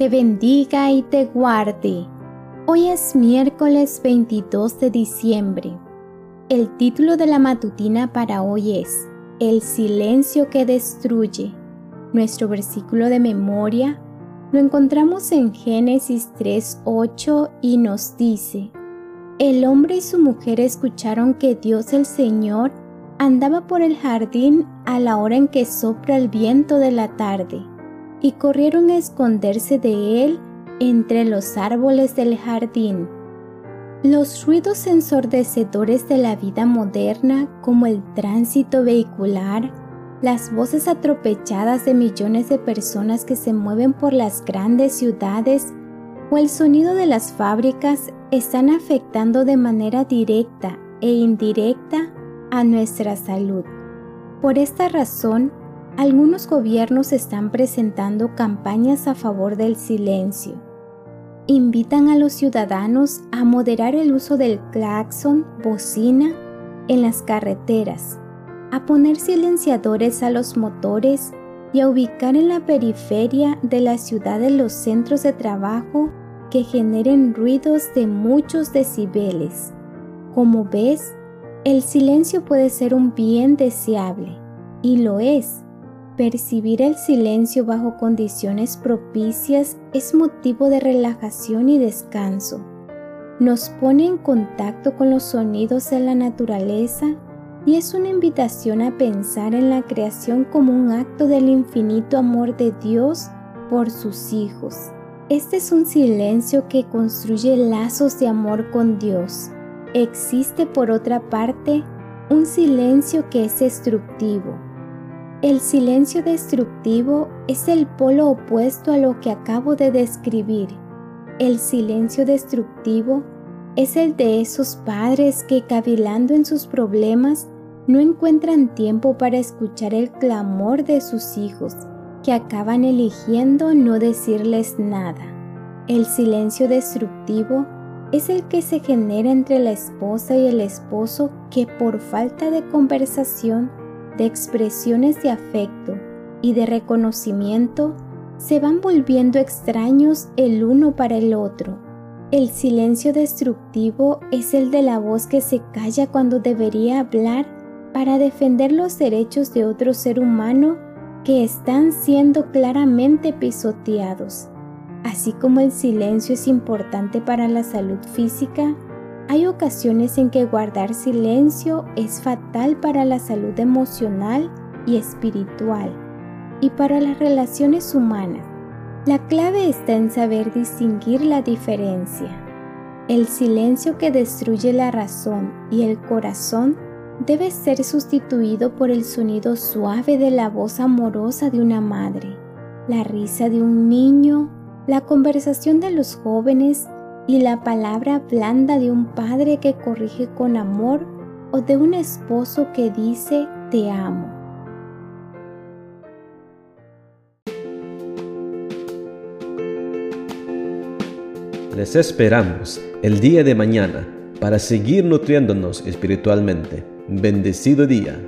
te bendiga y te guarde. Hoy es miércoles 22 de diciembre. El título de la matutina para hoy es El silencio que destruye. Nuestro versículo de memoria lo encontramos en Génesis 3:8 y nos dice, El hombre y su mujer escucharon que Dios el Señor andaba por el jardín a la hora en que sopra el viento de la tarde, y corrieron a esconderse de él entre los árboles del jardín. Los ruidos ensordecedores de la vida moderna, como el tránsito vehicular, las voces atropelladas de millones de personas que se mueven por las grandes ciudades o el sonido de las fábricas están afectando de manera directa e indirecta a nuestra salud. Por esta razón, algunos gobiernos están presentando campañas a favor del silencio. Invitan a los ciudadanos a moderar el uso del claxon, bocina, en las carreteras a poner silenciadores a los motores y a ubicar en la periferia de la ciudad los centros de trabajo que generen ruidos de muchos decibeles. Como ves, el silencio puede ser un bien deseable, y lo es. Percibir el silencio bajo condiciones propicias es motivo de relajación y descanso. Nos pone en contacto con los sonidos de la naturaleza y es una invitación a pensar en la creación como un acto del infinito amor de Dios por sus hijos. Este es un silencio que construye lazos de amor con Dios. Existe por otra parte un silencio que es destructivo. El silencio destructivo es el polo opuesto a lo que acabo de describir. El silencio destructivo es el de esos padres que cavilando en sus problemas no encuentran tiempo para escuchar el clamor de sus hijos, que acaban eligiendo no decirles nada. El silencio destructivo es el que se genera entre la esposa y el esposo que por falta de conversación, de expresiones de afecto y de reconocimiento, se van volviendo extraños el uno para el otro. El silencio destructivo es el de la voz que se calla cuando debería hablar para defender los derechos de otro ser humano que están siendo claramente pisoteados. Así como el silencio es importante para la salud física, hay ocasiones en que guardar silencio es fatal para la salud emocional y espiritual y para las relaciones humanas. La clave está en saber distinguir la diferencia. El silencio que destruye la razón y el corazón debe ser sustituido por el sonido suave de la voz amorosa de una madre, la risa de un niño, la conversación de los jóvenes y la palabra blanda de un padre que corrige con amor o de un esposo que dice te amo. Les esperamos el día de mañana para seguir nutriéndonos espiritualmente. Bendecido día.